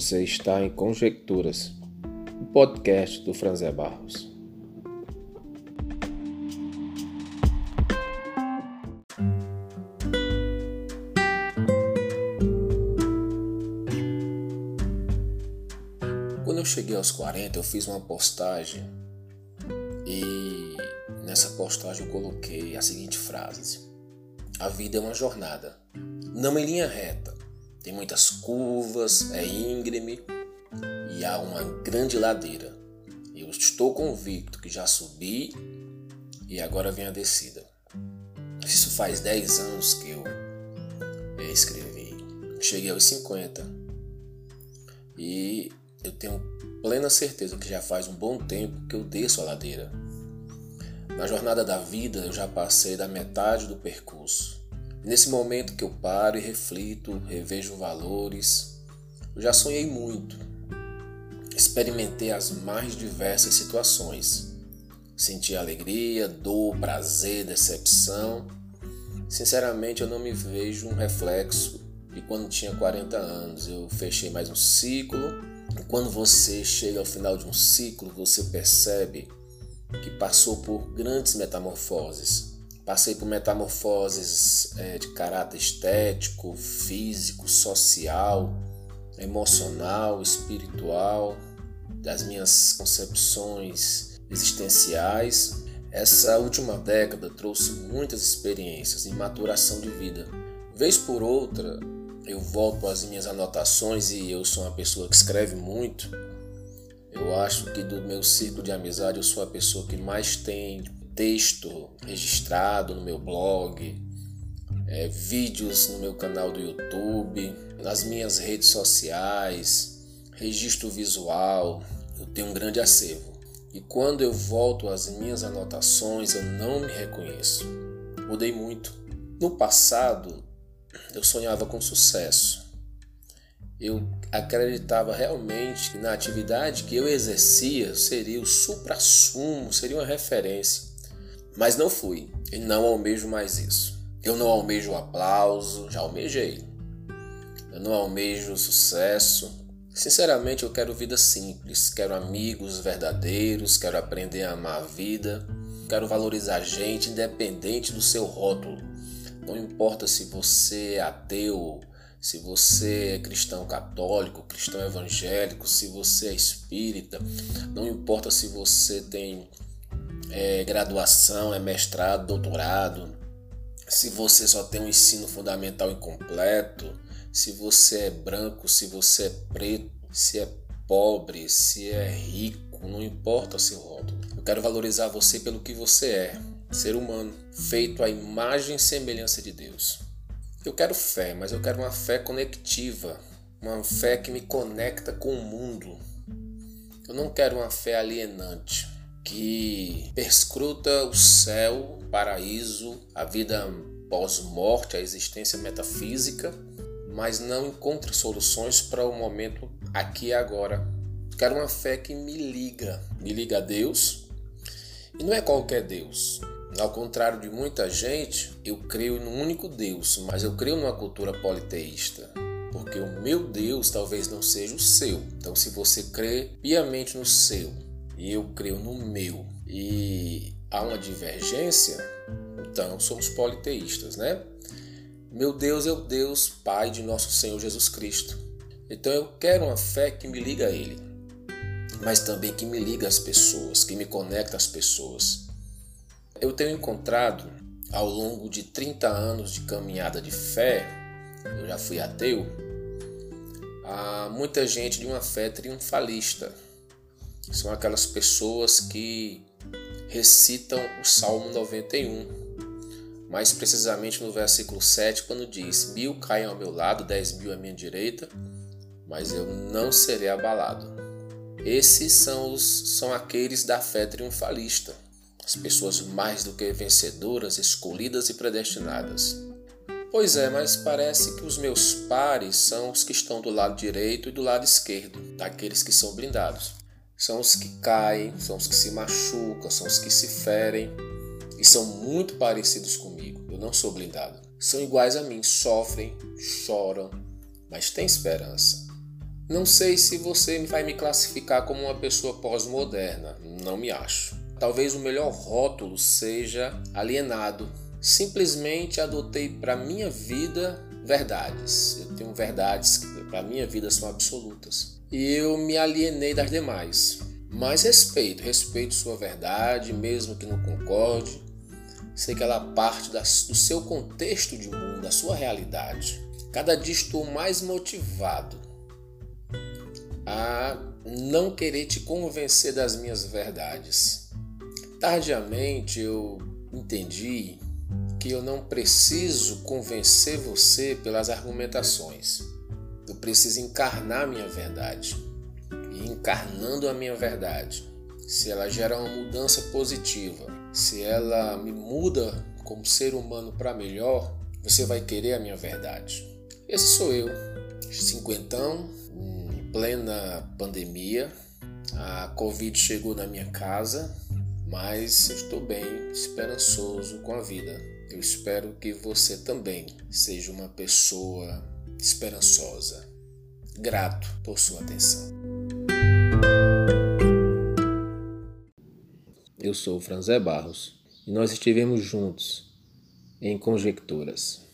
Você está em Conjecturas, o podcast do Franzé Barros. Quando eu cheguei aos 40, eu fiz uma postagem e nessa postagem eu coloquei a seguinte frase: A vida é uma jornada, não em linha reta tem muitas curvas, é íngreme e há uma grande ladeira. Eu estou convicto que já subi e agora vem a descida. Isso faz 10 anos que eu escrevi. Cheguei aos 50 e eu tenho plena certeza que já faz um bom tempo que eu desço a ladeira. Na jornada da vida eu já passei da metade do percurso. Nesse momento que eu paro e reflito, revejo valores, eu já sonhei muito. Experimentei as mais diversas situações. Senti alegria, dor, prazer, decepção. Sinceramente, eu não me vejo um reflexo de quando tinha 40 anos. Eu fechei mais um ciclo. E quando você chega ao final de um ciclo, você percebe que passou por grandes metamorfoses Passei por metamorfoses é, de caráter estético, físico, social, emocional, espiritual, das minhas concepções existenciais. Essa última década trouxe muitas experiências e maturação de vida. Vez por outra, eu volto às minhas anotações e eu sou uma pessoa que escreve muito. Eu acho que do meu círculo de amizade eu sou a pessoa que mais tem texto registrado no meu blog, é, vídeos no meu canal do YouTube, nas minhas redes sociais, registro visual. Eu tenho um grande acervo. E quando eu volto às minhas anotações, eu não me reconheço. Mudei muito. No passado, eu sonhava com sucesso. Eu acreditava realmente que na atividade que eu exercia seria o supra-sumo, seria uma referência. Mas não fui e não almejo mais isso. Eu não almejo aplauso, já almejei. Eu não almejo sucesso. Sinceramente, eu quero vida simples, quero amigos verdadeiros, quero aprender a amar a vida, quero valorizar a gente independente do seu rótulo. Não importa se você é ateu, se você é cristão católico, cristão evangélico, se você é espírita, não importa se você tem é graduação, é mestrado, doutorado, se você só tem um ensino fundamental incompleto, se você é branco, se você é preto, se é pobre, se é rico, não importa seu rótulo. Eu quero valorizar você pelo que você é, ser humano, feito à imagem e semelhança de Deus. Eu quero fé, mas eu quero uma fé conectiva, uma fé que me conecta com o mundo. Eu não quero uma fé alienante que perscruta o céu, o paraíso, a vida pós-morte, a existência metafísica, mas não encontra soluções para o momento aqui e agora. Quero uma fé que me liga, me liga a Deus, e não é qualquer Deus. Ao contrário de muita gente, eu creio num único Deus, mas eu creio numa cultura politeísta. Porque o meu Deus talvez não seja o seu. Então, se você crê piamente no seu, e eu creio no meu e há uma divergência, então somos politeístas, né? Meu Deus é o Deus Pai de nosso Senhor Jesus Cristo. Então eu quero uma fé que me liga a Ele, mas também que me liga às pessoas, que me conecta às pessoas. Eu tenho encontrado ao longo de 30 anos de caminhada de fé, eu já fui ateu, há muita gente de uma fé triunfalista, são aquelas pessoas que recitam o Salmo 91, mais precisamente no versículo 7, quando diz: Mil caem ao meu lado, dez mil à minha direita, mas eu não serei abalado. Esses são, os, são aqueles da fé triunfalista, as pessoas mais do que vencedoras, escolhidas e predestinadas. Pois é, mas parece que os meus pares são os que estão do lado direito e do lado esquerdo, daqueles que são blindados são os que caem, são os que se machucam, são os que se ferem e são muito parecidos comigo. Eu não sou blindado. São iguais a mim, sofrem, choram, mas têm esperança. Não sei se você vai me classificar como uma pessoa pós-moderna, não me acho. Talvez o melhor rótulo seja alienado. Simplesmente adotei para minha vida verdades. Eu tenho verdades que para minha vida são absolutas. Eu me alienei das demais. Mas respeito, respeito sua verdade, mesmo que não concorde. Sei que ela parte do seu contexto de mundo, da sua realidade. Cada dia estou mais motivado a não querer te convencer das minhas verdades. Tardiamente eu entendi que eu não preciso convencer você pelas argumentações. Eu preciso encarnar minha verdade. E encarnando a minha verdade, se ela gera uma mudança positiva, se ela me muda como ser humano para melhor, você vai querer a minha verdade. Esse sou eu, cinquentão, plena pandemia. A Covid chegou na minha casa, mas estou bem, esperançoso com a vida. Eu espero que você também seja uma pessoa esperançosa. Grato por sua atenção. Eu sou Franzé Barros e nós estivemos juntos em Conjecturas.